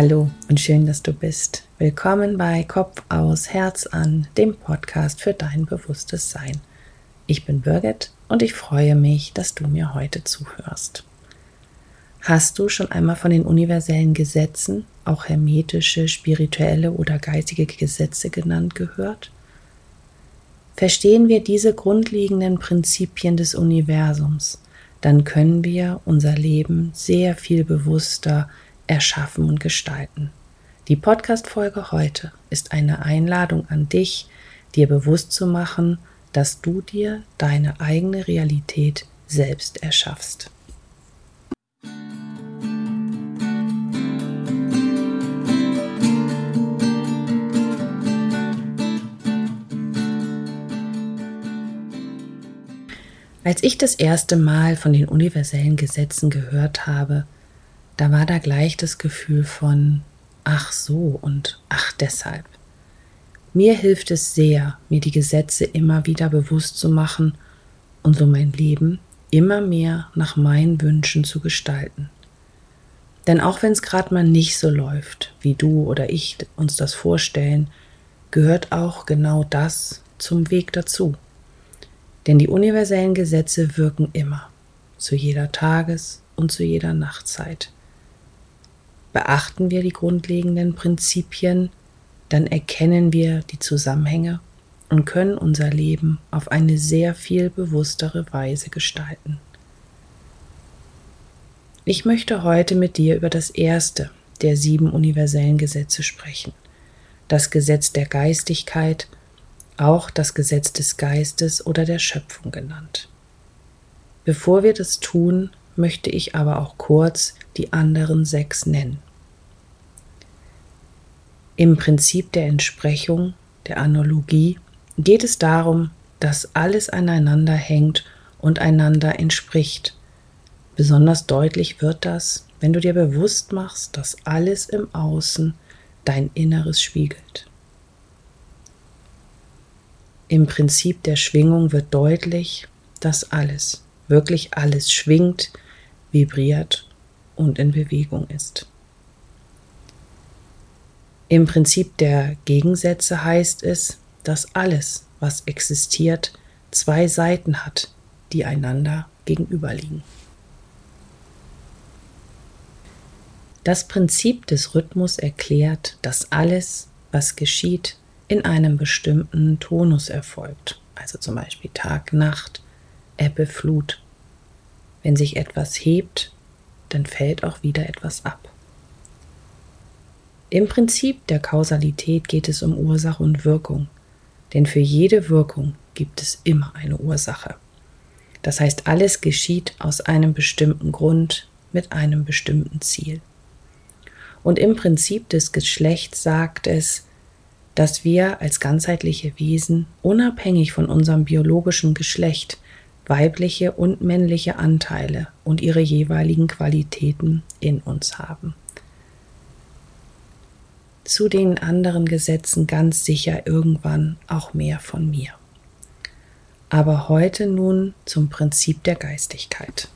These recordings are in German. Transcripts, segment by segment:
Hallo und schön, dass du bist. Willkommen bei Kopf aus, Herz an, dem Podcast für dein bewusstes Sein. Ich bin Birgit und ich freue mich, dass du mir heute zuhörst. Hast du schon einmal von den universellen Gesetzen, auch hermetische, spirituelle oder geistige Gesetze genannt, gehört? Verstehen wir diese grundlegenden Prinzipien des Universums, dann können wir unser Leben sehr viel bewusster erschaffen und gestalten. Die Podcast-Folge heute ist eine Einladung an dich, dir bewusst zu machen, dass du dir deine eigene Realität selbst erschaffst. Als ich das erste Mal von den universellen Gesetzen gehört habe, da war da gleich das Gefühl von ach so und ach deshalb. Mir hilft es sehr, mir die Gesetze immer wieder bewusst zu machen und so mein Leben immer mehr nach meinen Wünschen zu gestalten. Denn auch wenn es gerade mal nicht so läuft, wie du oder ich uns das vorstellen, gehört auch genau das zum Weg dazu. Denn die universellen Gesetze wirken immer, zu jeder Tages- und zu jeder Nachtzeit. Beachten wir die grundlegenden Prinzipien, dann erkennen wir die Zusammenhänge und können unser Leben auf eine sehr viel bewusstere Weise gestalten. Ich möchte heute mit dir über das erste der sieben universellen Gesetze sprechen, das Gesetz der Geistigkeit, auch das Gesetz des Geistes oder der Schöpfung genannt. Bevor wir das tun, möchte ich aber auch kurz die anderen sechs nennen. Im Prinzip der Entsprechung, der Analogie, geht es darum, dass alles aneinander hängt und einander entspricht. Besonders deutlich wird das, wenn du dir bewusst machst, dass alles im Außen dein Inneres spiegelt. Im Prinzip der Schwingung wird deutlich, dass alles, wirklich alles schwingt, vibriert und in Bewegung ist. Im Prinzip der Gegensätze heißt es, dass alles, was existiert, zwei Seiten hat, die einander gegenüberliegen. Das Prinzip des Rhythmus erklärt, dass alles, was geschieht, in einem bestimmten Tonus erfolgt, also zum Beispiel Tag, Nacht, Ebbe, Flut. Wenn sich etwas hebt, dann fällt auch wieder etwas ab. Im Prinzip der Kausalität geht es um Ursache und Wirkung, denn für jede Wirkung gibt es immer eine Ursache. Das heißt, alles geschieht aus einem bestimmten Grund mit einem bestimmten Ziel. Und im Prinzip des Geschlechts sagt es, dass wir als ganzheitliche Wesen unabhängig von unserem biologischen Geschlecht weibliche und männliche Anteile und ihre jeweiligen Qualitäten in uns haben zu den anderen Gesetzen ganz sicher irgendwann auch mehr von mir. Aber heute nun zum Prinzip der Geistigkeit.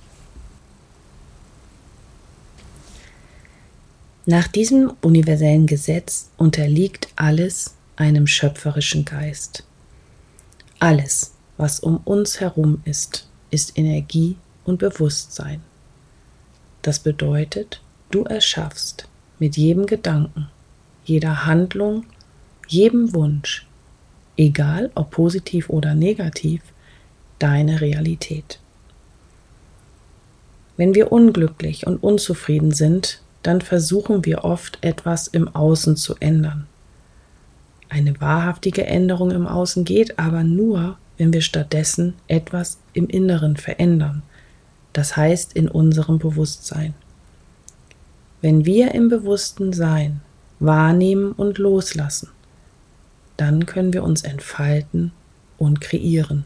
Nach diesem universellen Gesetz unterliegt alles einem schöpferischen Geist. Alles, was um uns herum ist, ist Energie und Bewusstsein. Das bedeutet, du erschaffst mit jedem Gedanken, jeder Handlung, jedem Wunsch, egal ob positiv oder negativ, deine Realität. Wenn wir unglücklich und unzufrieden sind, dann versuchen wir oft etwas im Außen zu ändern. Eine wahrhaftige Änderung im Außen geht aber nur, wenn wir stattdessen etwas im Inneren verändern, das heißt in unserem Bewusstsein. Wenn wir im bewussten Sein wahrnehmen und loslassen. Dann können wir uns entfalten und kreieren.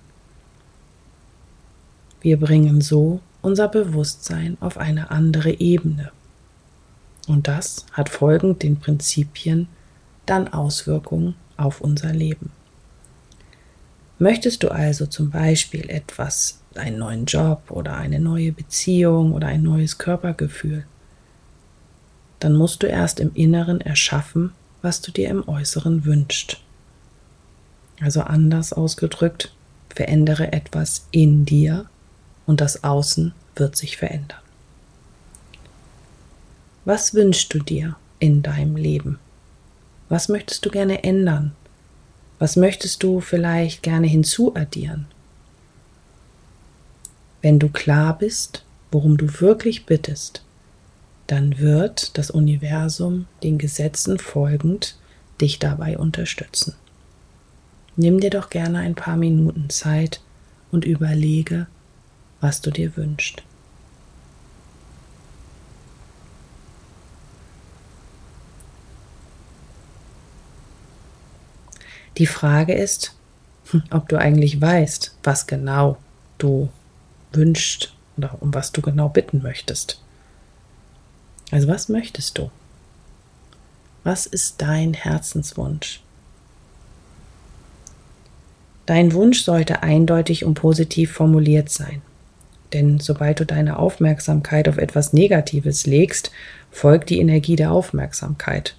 Wir bringen so unser Bewusstsein auf eine andere Ebene. Und das hat folgend den Prinzipien dann Auswirkungen auf unser Leben. Möchtest du also zum Beispiel etwas, einen neuen Job oder eine neue Beziehung oder ein neues Körpergefühl, dann musst du erst im Inneren erschaffen, was du dir im Äußeren wünschst. Also anders ausgedrückt, verändere etwas in dir und das Außen wird sich verändern. Was wünschst du dir in deinem Leben? Was möchtest du gerne ändern? Was möchtest du vielleicht gerne hinzuaddieren? Wenn du klar bist, worum du wirklich bittest, dann wird das Universum den Gesetzen folgend dich dabei unterstützen. Nimm dir doch gerne ein paar Minuten Zeit und überlege, was du dir wünschst. Die Frage ist, ob du eigentlich weißt, was genau du wünschst oder um was du genau bitten möchtest. Also was möchtest du? Was ist dein Herzenswunsch? Dein Wunsch sollte eindeutig und positiv formuliert sein. Denn sobald du deine Aufmerksamkeit auf etwas Negatives legst, folgt die Energie der Aufmerksamkeit.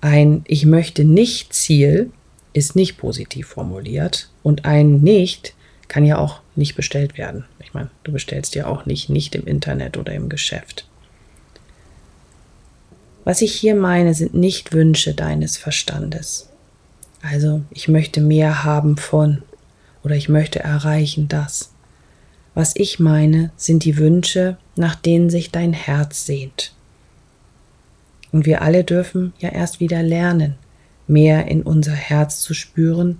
Ein Ich möchte nicht Ziel ist nicht positiv formuliert und ein Nicht kann ja auch nicht bestellt werden. Ich meine, du bestellst ja auch nicht nicht im Internet oder im Geschäft. Was ich hier meine, sind nicht Wünsche deines Verstandes. Also, ich möchte mehr haben von oder ich möchte erreichen das. Was ich meine, sind die Wünsche, nach denen sich dein Herz sehnt. Und wir alle dürfen ja erst wieder lernen, mehr in unser Herz zu spüren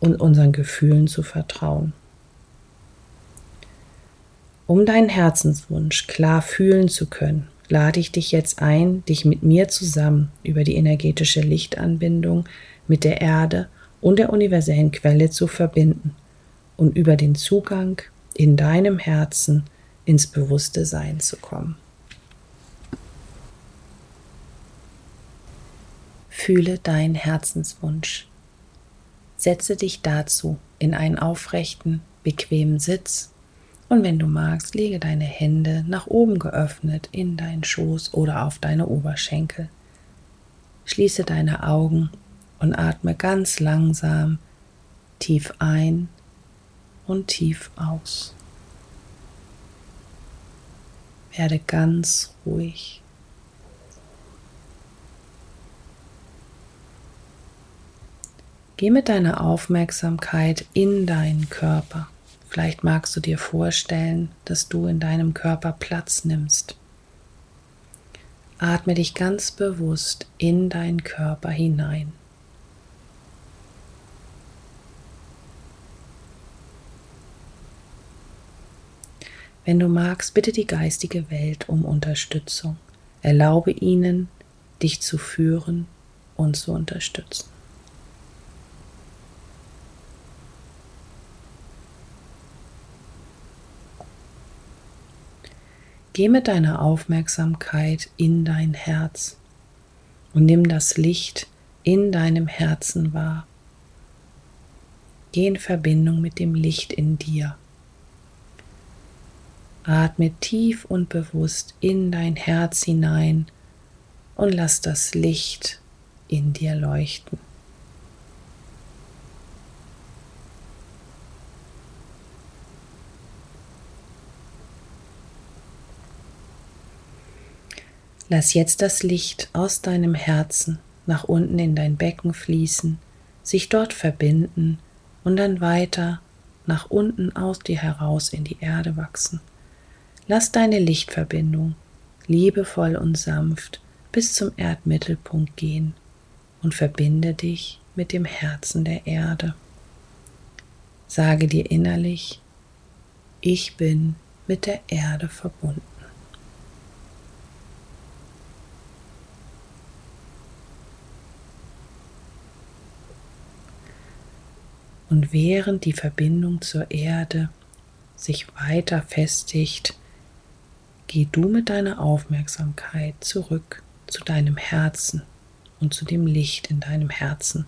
und unseren Gefühlen zu vertrauen. Um deinen Herzenswunsch klar fühlen zu können, lade ich dich jetzt ein, dich mit mir zusammen über die energetische Lichtanbindung mit der Erde und der universellen Quelle zu verbinden und über den Zugang in deinem Herzen ins bewusste Sein zu kommen. Fühle deinen Herzenswunsch. Setze dich dazu in einen aufrechten, bequemen Sitz und wenn du magst, lege deine Hände nach oben geöffnet in deinen Schoß oder auf deine Oberschenkel. Schließe deine Augen und atme ganz langsam tief ein und tief aus. Werde ganz ruhig. Geh mit deiner Aufmerksamkeit in deinen Körper. Vielleicht magst du dir vorstellen, dass du in deinem Körper Platz nimmst. Atme dich ganz bewusst in deinen Körper hinein. Wenn du magst, bitte die geistige Welt um Unterstützung. Erlaube ihnen, dich zu führen und zu unterstützen. Geh mit deiner Aufmerksamkeit in dein Herz und nimm das Licht in deinem Herzen wahr. Geh in Verbindung mit dem Licht in dir. Atme tief und bewusst in dein Herz hinein und lass das Licht in dir leuchten. Lass jetzt das Licht aus deinem Herzen nach unten in dein Becken fließen, sich dort verbinden und dann weiter nach unten aus dir heraus in die Erde wachsen. Lass deine Lichtverbindung liebevoll und sanft bis zum Erdmittelpunkt gehen und verbinde dich mit dem Herzen der Erde. Sage dir innerlich, ich bin mit der Erde verbunden. Und während die Verbindung zur Erde sich weiter festigt, geh du mit deiner Aufmerksamkeit zurück zu deinem Herzen und zu dem Licht in deinem Herzen.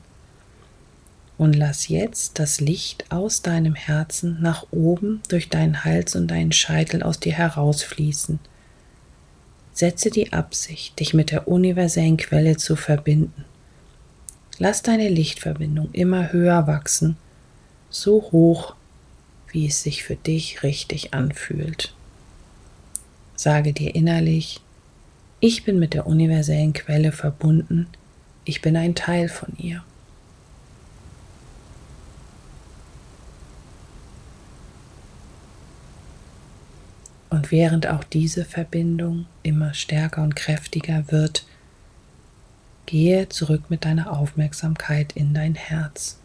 Und lass jetzt das Licht aus deinem Herzen nach oben durch deinen Hals und deinen Scheitel aus dir herausfließen. setze die Absicht, dich mit der universellen Quelle zu verbinden. Lass deine Lichtverbindung immer höher wachsen, so hoch, wie es sich für dich richtig anfühlt. Sage dir innerlich, ich bin mit der universellen Quelle verbunden, ich bin ein Teil von ihr. Und während auch diese Verbindung immer stärker und kräftiger wird, gehe zurück mit deiner Aufmerksamkeit in dein Herz.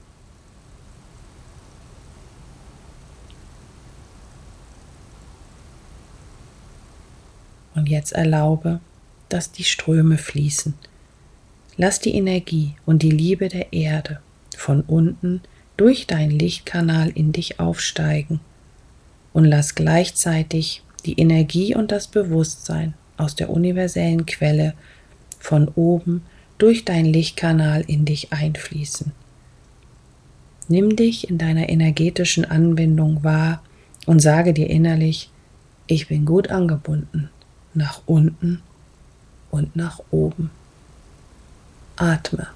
Und jetzt erlaube, dass die Ströme fließen. Lass die Energie und die Liebe der Erde von unten durch deinen Lichtkanal in dich aufsteigen und lass gleichzeitig die Energie und das Bewusstsein aus der universellen Quelle von oben durch deinen Lichtkanal in dich einfließen. Nimm dich in deiner energetischen Anbindung wahr und sage dir innerlich, ich bin gut angebunden, nach unten und nach oben. Atme.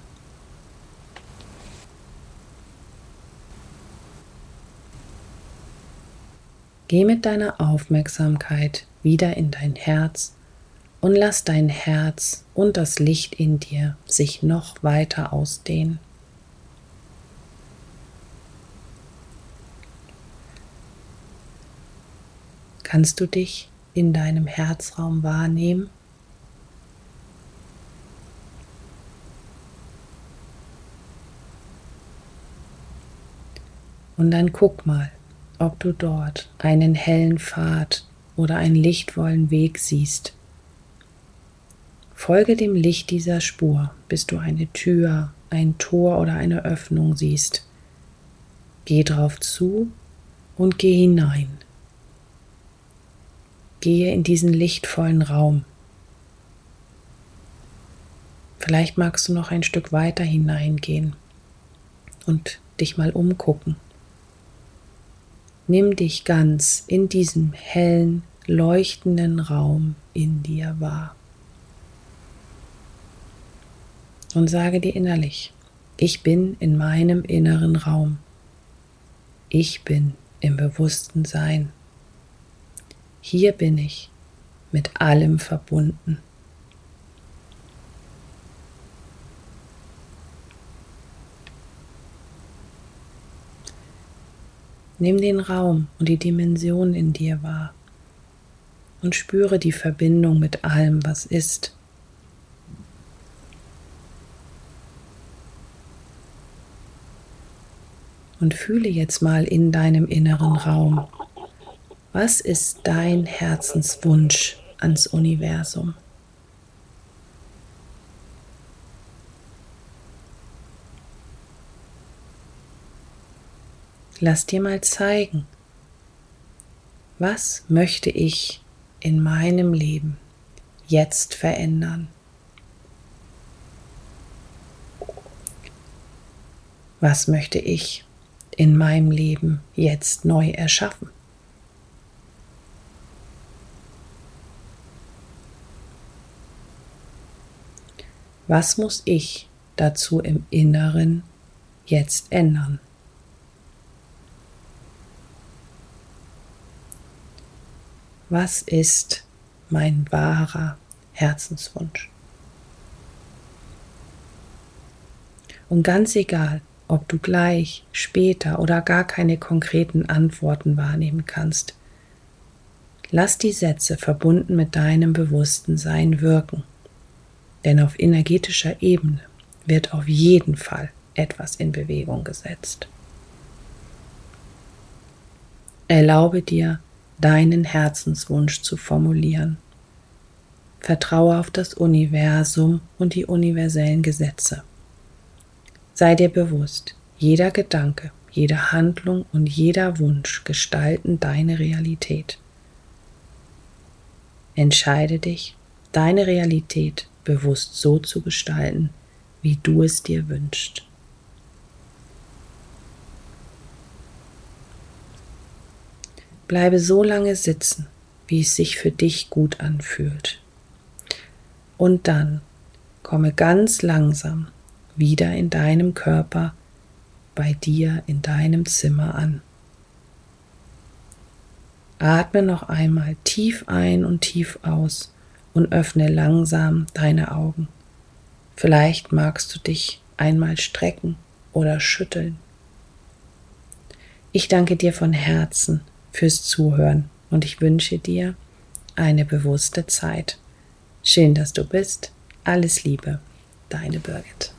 Geh mit deiner Aufmerksamkeit wieder in dein Herz und lass dein Herz und das Licht in dir sich noch weiter ausdehnen. Kannst du dich in deinem Herzraum wahrnehmen? Und dann guck mal, ob du dort einen hellen Pfad oder einen lichtvollen Weg siehst. Folge dem Licht dieser Spur, bis du eine Tür, ein Tor oder eine Öffnung siehst. Geh drauf zu und geh hinein. Gehe in diesen lichtvollen Raum. Vielleicht magst du noch ein Stück weiter hineingehen und dich mal umgucken. Nimm dich ganz in diesem hellen, leuchtenden Raum in dir wahr. Und sage dir innerlich, ich bin in meinem inneren Raum. Ich bin im bewussten Sein. Hier bin ich mit allem verbunden. Nimm den Raum und die Dimension in dir wahr und spüre die Verbindung mit allem, was ist. Und fühle jetzt mal in deinem inneren Raum, was ist dein Herzenswunsch ans Universum? Lass dir mal zeigen, was möchte ich in meinem Leben jetzt verändern? Was möchte ich in meinem Leben jetzt neu erschaffen? Was muss ich dazu im Inneren jetzt ändern? was ist mein wahrer Herzenswunsch. Und ganz egal, ob du gleich, später oder gar keine konkreten Antworten wahrnehmen kannst, lass die Sätze verbunden mit deinem bewussten Sein wirken. Denn auf energetischer Ebene wird auf jeden Fall etwas in Bewegung gesetzt. Erlaube dir, deinen Herzenswunsch zu formulieren. Vertraue auf das Universum und die universellen Gesetze. Sei dir bewusst, jeder Gedanke, jede Handlung und jeder Wunsch gestalten deine Realität. Entscheide dich, deine Realität bewusst so zu gestalten, wie du es dir wünschst. Bleibe so lange sitzen, wie es sich für dich gut anfühlt. Und dann komme ganz langsam wieder in deinem Körper, bei dir in deinem Zimmer an. Atme noch einmal tief ein und tief aus und öffne langsam deine Augen. Vielleicht magst du dich einmal strecken oder schütteln. Ich danke dir von Herzen fürs Zuhören und ich wünsche dir eine bewusste Zeit. Schön, dass du bist. Alles Liebe, deine Birgit.